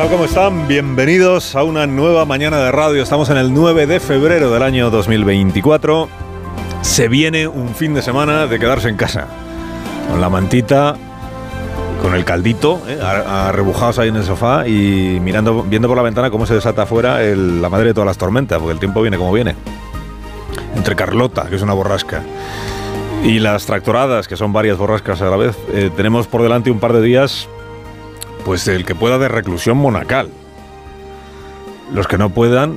Tal? ¿Cómo están? Bienvenidos a una nueva mañana de radio. Estamos en el 9 de febrero del año 2024. Se viene un fin de semana de quedarse en casa. Con la mantita, con el caldito, ¿eh? arrebujados ahí en el sofá y mirando, viendo por la ventana cómo se desata afuera el- la madre de todas las tormentas, porque el tiempo viene como viene. Entre Carlota, que es una borrasca, y las tractoradas, que son varias borrascas a la vez, eh, tenemos por delante un par de días pues el que pueda de reclusión monacal. Los que no puedan,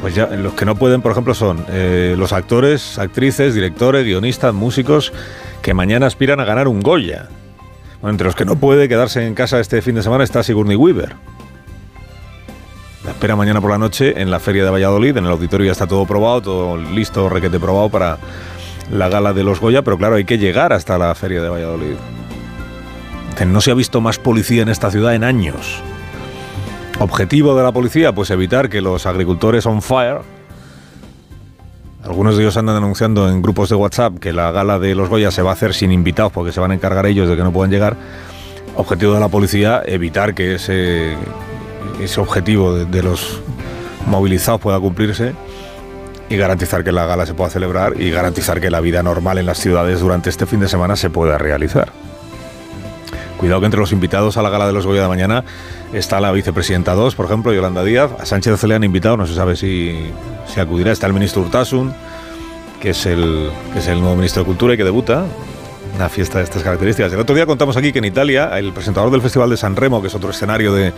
pues ya, los que no pueden, por ejemplo, son eh, los actores, actrices, directores, guionistas, músicos que mañana aspiran a ganar un Goya. Bueno, entre los que no puede quedarse en casa este fin de semana está Sigourney Weaver. La espera mañana por la noche en la feria de Valladolid. En el auditorio ya está todo probado, todo listo, requete probado para la gala de los Goya, pero claro, hay que llegar hasta la feria de Valladolid. No se ha visto más policía en esta ciudad en años. Objetivo de la policía, pues evitar que los agricultores on fire, algunos de ellos andan denunciando en grupos de WhatsApp que la gala de los Goya se va a hacer sin invitados porque se van a encargar ellos de que no puedan llegar. Objetivo de la policía, evitar que ese, ese objetivo de los movilizados pueda cumplirse y garantizar que la gala se pueda celebrar y garantizar que la vida normal en las ciudades durante este fin de semana se pueda realizar. Cuidado que entre los invitados a la gala de los Goya de mañana está la vicepresidenta 2, por ejemplo, Yolanda Díaz. A Sánchez le han invitado, no se sabe si, si acudirá. Está el ministro Urtasun, que es, el, que es el nuevo ministro de Cultura y que debuta. Una fiesta de estas características. El otro día contamos aquí que en Italia, el presentador del Festival de San Remo, que es otro escenario de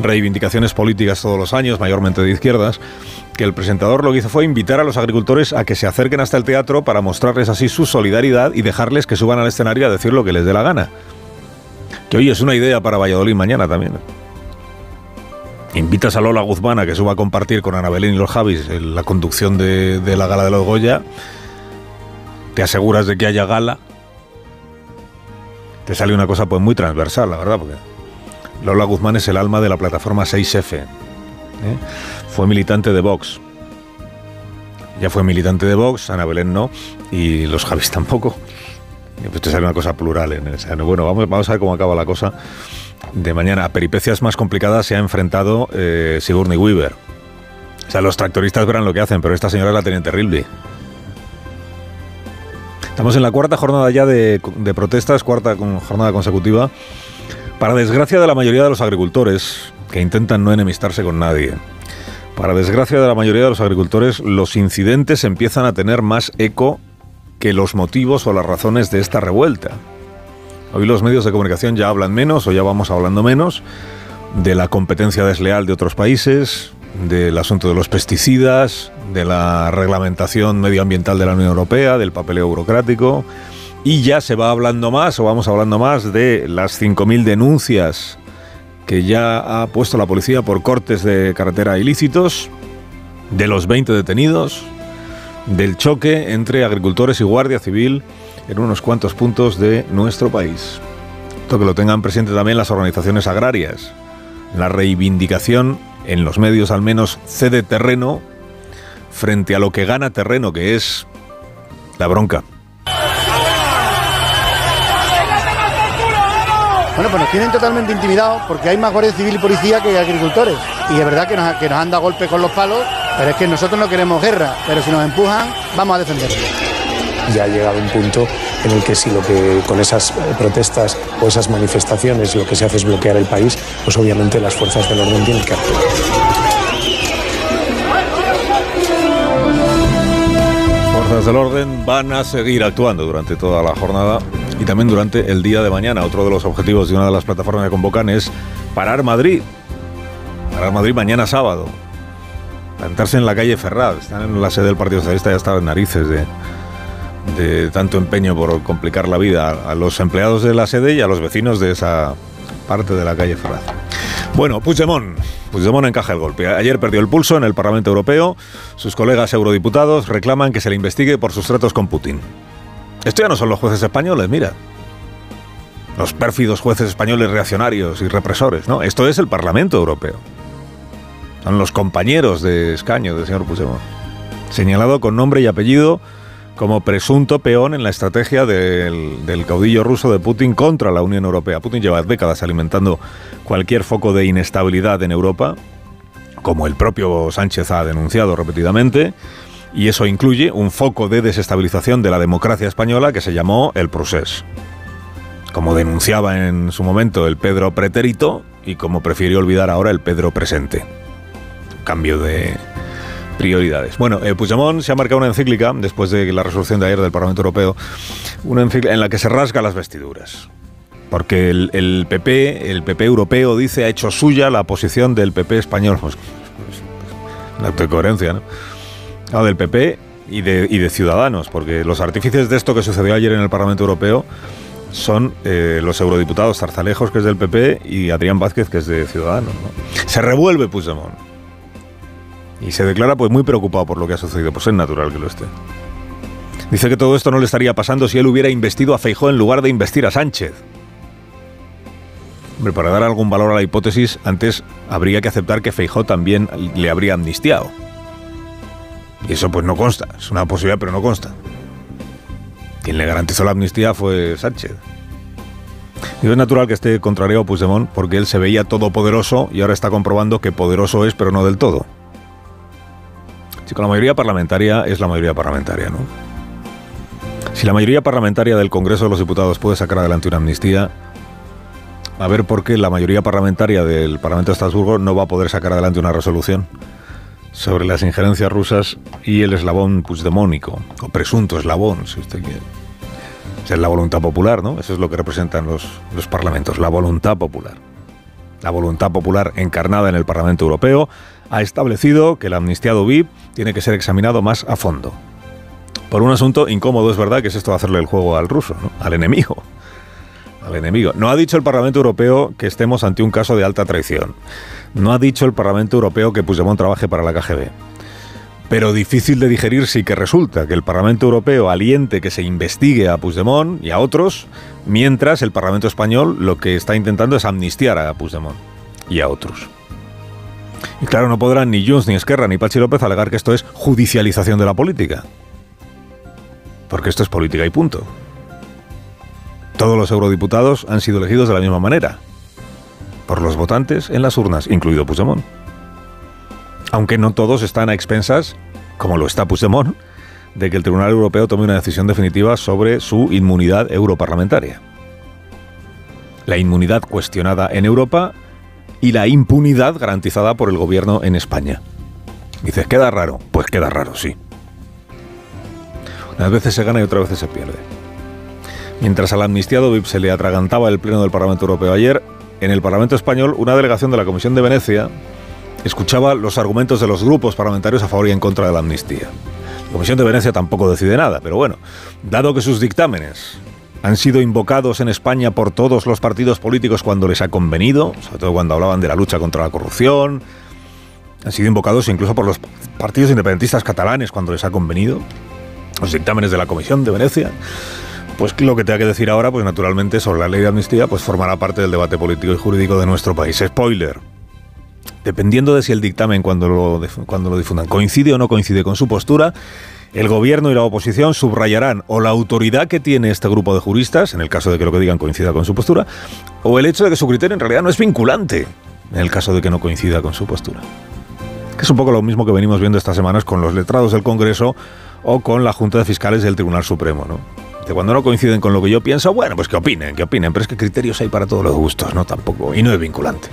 reivindicaciones políticas todos los años, mayormente de izquierdas, que el presentador lo que hizo fue invitar a los agricultores a que se acerquen hasta el teatro para mostrarles así su solidaridad y dejarles que suban al escenario a decir lo que les dé la gana. Que hoy es una idea para Valladolid mañana también. Invitas a Lola Guzmán a que suba a compartir con Ana Belén y los Javis en la conducción de, de la gala de los Goya. Te aseguras de que haya gala. Te sale una cosa pues muy transversal, la verdad, porque Lola Guzmán es el alma de la plataforma 6F. ¿eh? Fue militante de Vox. Ya fue militante de Vox, Ana Belén no, y los Javis tampoco. Y pues sale una cosa plural en el seno. Bueno, vamos, a ver cómo acaba la cosa de mañana. A peripecias más complicadas se ha enfrentado eh, Sigourney Weaver. O sea, los tractoristas verán lo que hacen, pero esta señora la tiene terrible. Estamos en la cuarta jornada ya de, protestas, cuarta jornada consecutiva, para desgracia de la mayoría de los agricultores, que intentan no enemistarse con nadie. Para desgracia de la mayoría de los agricultores, los incidentes empiezan a tener más eco que los motivos o las razones de esta revuelta. Hoy los medios de comunicación ya hablan menos o ya vamos hablando menos de la competencia desleal de otros países, del asunto de los pesticidas, de la reglamentación medioambiental de la Unión Europea, del papeleo burocrático, y ya se va hablando más o vamos hablando más de las 5.000 denuncias que ya ha puesto la policía por cortes de carretera ilícitos, de los 20 detenidos, del choque entre agricultores y Guardia Civil en unos cuantos puntos de nuestro país. Esto que lo tengan presente también las organizaciones agrarias. La reivindicación, en los medios al menos, cede terreno frente a lo que gana terreno, que es la bronca. Bueno, pues nos tienen totalmente intimidados porque hay más guardia civil y policía que agricultores. Y es verdad que nos, que nos han dado golpes con los palos, pero es que nosotros no queremos guerra. Pero si nos empujan, vamos a defenderlo. Ya ha llegado un punto en el que si lo que con esas eh, protestas o esas manifestaciones lo que se hace es bloquear el país, pues obviamente las fuerzas del orden tienen que actuar. fuerzas del orden van a seguir actuando durante toda la jornada y también durante el día de mañana. Otro de los objetivos de una de las plataformas que convocan es parar Madrid. Parar Madrid mañana sábado. Plantarse en la calle Ferraz. Están en la sede del Partido Socialista, ya están en narices de, de tanto empeño por complicar la vida a los empleados de la sede y a los vecinos de esa parte de la calle Ferraz. Bueno, Puigdemont. Puigdemont encaja el golpe. Ayer perdió el pulso en el Parlamento Europeo. Sus colegas eurodiputados reclaman que se le investigue por sus tratos con Putin. Esto ya no son los jueces españoles, mira. Los pérfidos jueces españoles reaccionarios y represores, ¿no? Esto es el Parlamento Europeo. Son los compañeros de escaño del señor Puigdemont. Señalado con nombre y apellido como presunto peón en la estrategia del, caudillo ruso de Putin contra la Unión Europea. Putin lleva décadas alimentando cualquier foco de inestabilidad en Europa, como el propio Sánchez ha denunciado repetidamente, y eso incluye un foco de desestabilización de la democracia española que se llamó el procés. Como denunciaba en su momento el Pedro pretérito y como prefirió olvidar ahora el Pedro presente. Cambio de, prioridades. Bueno, eh, Puigdemont se ha marcado una encíclica, después de la resolución de ayer del Parlamento Europeo, una encíclica en la que se rasga las vestiduras. Porque el, el, PP, el PP europeo, dice, ha hecho suya la posición del PP español. Pues, pues, acto de coherencia, ¿no? Ah, del PP y de, y de Ciudadanos, porque los artífices de esto que sucedió ayer en el Parlamento Europeo son eh, los eurodiputados Zarzalejos, que es del PP, y Adrián Vázquez, que es de Ciudadanos. ¿no? Se revuelve Puigdemont y se declara pues muy preocupado por lo que ha sucedido. Pues es natural que lo esté. Dice que todo esto no le estaría pasando si él hubiera investido a Feijó en lugar de investir a Sánchez. Hombre, para dar algún valor a la hipótesis, antes habría que aceptar que Feijó también le habría amnistiado. Y eso pues no consta, es una posibilidad pero no consta. Quien le garantizó la amnistía fue Sánchez. Y es natural que esté contrario a Puigdemont porque él se veía todopoderoso y ahora está comprobando que poderoso es pero no del todo. Si la mayoría parlamentaria es la mayoría parlamentaria, ¿no? Si la mayoría parlamentaria del Congreso de los Diputados puede sacar adelante una amnistía, a ver por qué la mayoría parlamentaria del Parlamento de Estrasburgo no va a poder sacar adelante una resolución sobre las injerencias rusas y el eslabón puigdemónico, o presunto eslabón, si usted quiere. Es la voluntad popular, ¿no? Eso es lo que representan los, los parlamentos, la voluntad popular. La voluntad popular encarnada en el Parlamento Europeo ha establecido que el amnistiado VIP tiene que ser examinado más a fondo. Por un asunto incómodo, es verdad, que es esto de hacerle el juego al ruso, al enemigo. Al enemigo. No ha dicho el Parlamento Europeo que estemos ante un caso de alta traición. No ha dicho el Parlamento Europeo que Puigdemont trabaje para la KGB. Pero difícil de digerir sí que resulta que el Parlamento Europeo aliente que se investigue a Puigdemont y a otros, mientras el Parlamento Español lo que está intentando es amnistiar a Puigdemont y a otros. Y claro, no podrán ni Junts, ni Esquerra, ni Pachi López alegar que esto es judicialización de la política. Porque esto es política y punto. Todos los eurodiputados han sido elegidos de la misma manera. Por los votantes en las urnas, incluido Puigdemont. Aunque no todos están a expensas, como lo está Puigdemont, de que el Tribunal Europeo tome una decisión definitiva sobre su inmunidad europarlamentaria. La inmunidad cuestionada en Europa y la impunidad garantizada por el gobierno en España. Dices, ¿queda raro? Pues queda raro, sí. Unas veces se gana y otras veces se pierde. Mientras al amnistiado VIP se le atragantaba el Pleno del Parlamento Europeo ayer, en el Parlamento Español una delegación de la Comisión de Venecia escuchaba los argumentos de los grupos parlamentarios a favor y en contra de la amnistía. La Comisión de Venecia tampoco decide nada, pero bueno, dado que sus dictámenes han sido invocados en España por todos los partidos políticos cuando les ha convenido, sobre todo cuando hablaban de la lucha contra la corrupción. Han sido invocados incluso por los partidos independentistas catalanes cuando les ha convenido. Los dictámenes de la Comisión de Venecia. Pues lo que tenga que decir ahora, pues naturalmente sobre la ley de amnistía, pues formará parte del debate político y jurídico de nuestro país. Spoiler. Dependiendo de si el dictamen cuando lo, cuando lo difundan coincide o no coincide con su postura, el gobierno y la oposición subrayarán o la autoridad que tiene este grupo de juristas, en el caso de que lo que digan coincida con su postura, o el hecho de que su criterio en realidad no es vinculante, en el caso de que no coincida con su postura. Que es un poco lo mismo que venimos viendo estas semanas con los letrados del Congreso o con la Junta de Fiscales del Tribunal Supremo, ¿no? De cuando no coinciden con lo que yo pienso, bueno, pues que opinen, que opinen, pero es que criterios hay para todos los gustos, ¿no? Tampoco, y no es vinculante.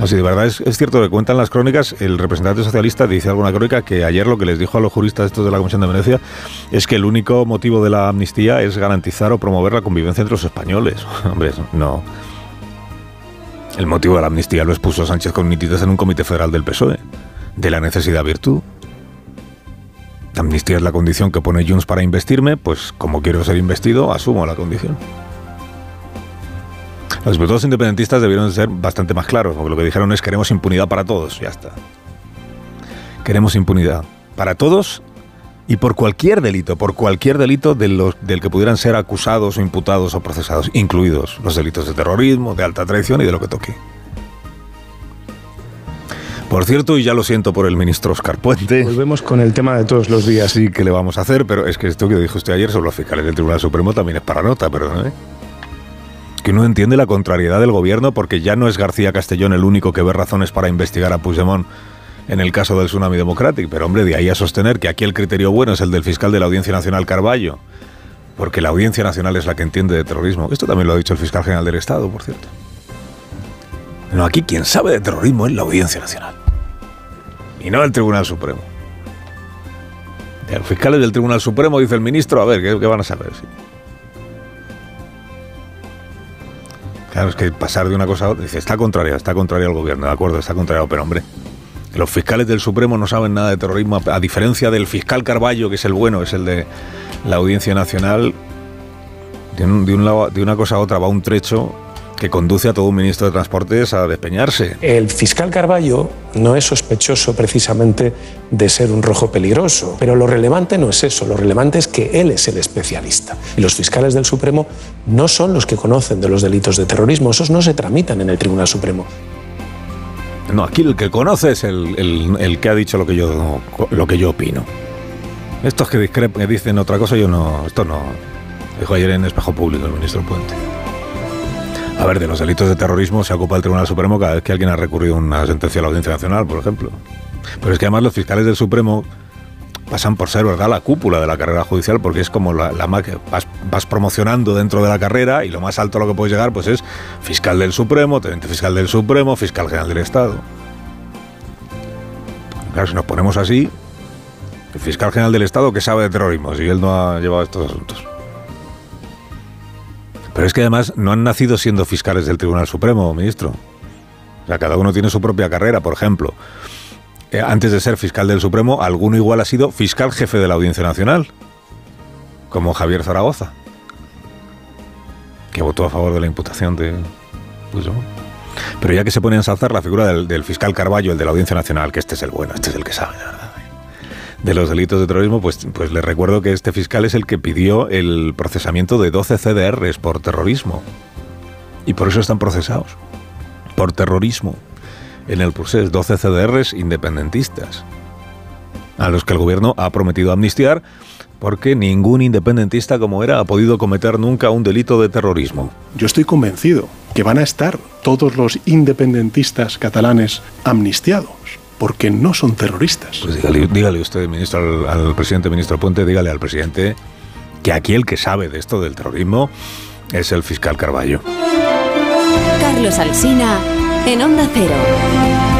Así, de verdad es, es, cierto que cuentan las crónicas, el representante socialista dice alguna crónica que ayer lo que les dijo a los juristas estos de la Comisión de Venecia es que el único motivo de la amnistía es garantizar o promover la convivencia entre los españoles. Hombre, no. El motivo de la amnistía lo expuso Sánchez con nitidez en un comité federal del PSOE, de la necesidad virtud. Amnistía es la condición que pone Junts para investirme, pues como quiero ser investido, asumo la condición. Los diputados independentistas debieron ser bastante más claros, porque lo que dijeron es queremos impunidad para todos, ya está. Queremos impunidad para todos y por cualquier delito, por cualquier delito de los, del que pudieran ser acusados o imputados o procesados, incluidos los delitos de terrorismo, de alta traición y de lo que toque. Por cierto, y ya lo siento por el ministro Oscar Puente. Volvemos con el tema de todos los días. Sí, que le vamos a hacer, pero es que esto que dijo usted ayer sobre los fiscales del Tribunal Supremo también es para nota, perdón. ¿eh? Que uno entiende la contrariedad del gobierno porque ya no es García Castellón el único que ve razones para investigar a Puigdemont en el caso del Tsunami Democratic. Pero hombre, de ahí a sostener que aquí el criterio bueno es el del fiscal de la Audiencia Nacional Carballo, porque la Audiencia Nacional es la que entiende de terrorismo. Esto también lo ha dicho el fiscal general del Estado, por cierto. No, aquí quien sabe de terrorismo es la Audiencia Nacional y no el Tribunal Supremo. Los fiscales del Tribunal Supremo, dice el ministro, a ver, ¿qué, van a saber? Claro, es que pasar de una cosa a otra, dice, está contraria, está contraria al gobierno, de acuerdo, está contrario, pero hombre, los fiscales del Supremo no saben nada de terrorismo, a diferencia del fiscal Carballo, que es el bueno, es el de la Audiencia Nacional, de, de una cosa a otra va un trecho que conduce a todo un ministro de Transportes a despeñarse. El fiscal Carballo no es sospechoso precisamente de ser un rojo peligroso, pero lo relevante no es eso, lo relevante es que él es el especialista. Y los fiscales del Supremo no son los que conocen de los delitos de terrorismo, esos no se tramitan en el Tribunal Supremo. No, aquí el que conoce es el, que ha dicho lo que yo, lo que yo opino. Estos que, que dicen otra cosa, yo no. Esto no. Dijo ayer en Espejo Público el ministro Puente. A ver, de los delitos de terrorismo se ocupa el Tribunal Supremo cada vez que alguien ha recurrido una sentencia a la Audiencia Nacional, por ejemplo. Pero es que además los fiscales del Supremo pasan por ser, ¿verdad?, la cúpula de la carrera judicial, porque es como la, la vas, vas, promocionando dentro de la carrera y lo más alto a lo que puedes llegar pues es fiscal del Supremo, teniente fiscal del Supremo, fiscal general del Estado. Claro, si nos ponemos así, el fiscal general del Estado que sabe de terrorismo, si él no ha llevado estos asuntos. Pero es que además no han nacido siendo fiscales del Tribunal Supremo, ministro. O sea, cada uno tiene su propia carrera, por ejemplo. Eh, antes de ser fiscal del Supremo, alguno igual ha sido fiscal jefe de la Audiencia Nacional, como Javier Zaragoza, que votó a favor de la imputación de Pero ya que se pone a ensalzar la figura del, fiscal Carballo, el de la Audiencia Nacional, que este es el bueno, este es el que sabe, ¿verdad? De los delitos de terrorismo, pues, pues les recuerdo que este fiscal es el que pidió el procesamiento de 12 CDRs por terrorismo. Y por eso están procesados. Por terrorismo. En el proceso 12 CDRs independentistas. A los que el gobierno ha prometido amnistiar porque ningún independentista como era ha podido cometer nunca un delito de terrorismo. Yo estoy convencido que van a estar todos los independentistas catalanes amnistiados porque no son terroristas. Pues dígale, usted, ministro, al, presidente, ministro Puente, dígale al presidente que aquí el que sabe de esto del terrorismo es el fiscal Carballo. Carlos Alsina, en Onda Cero.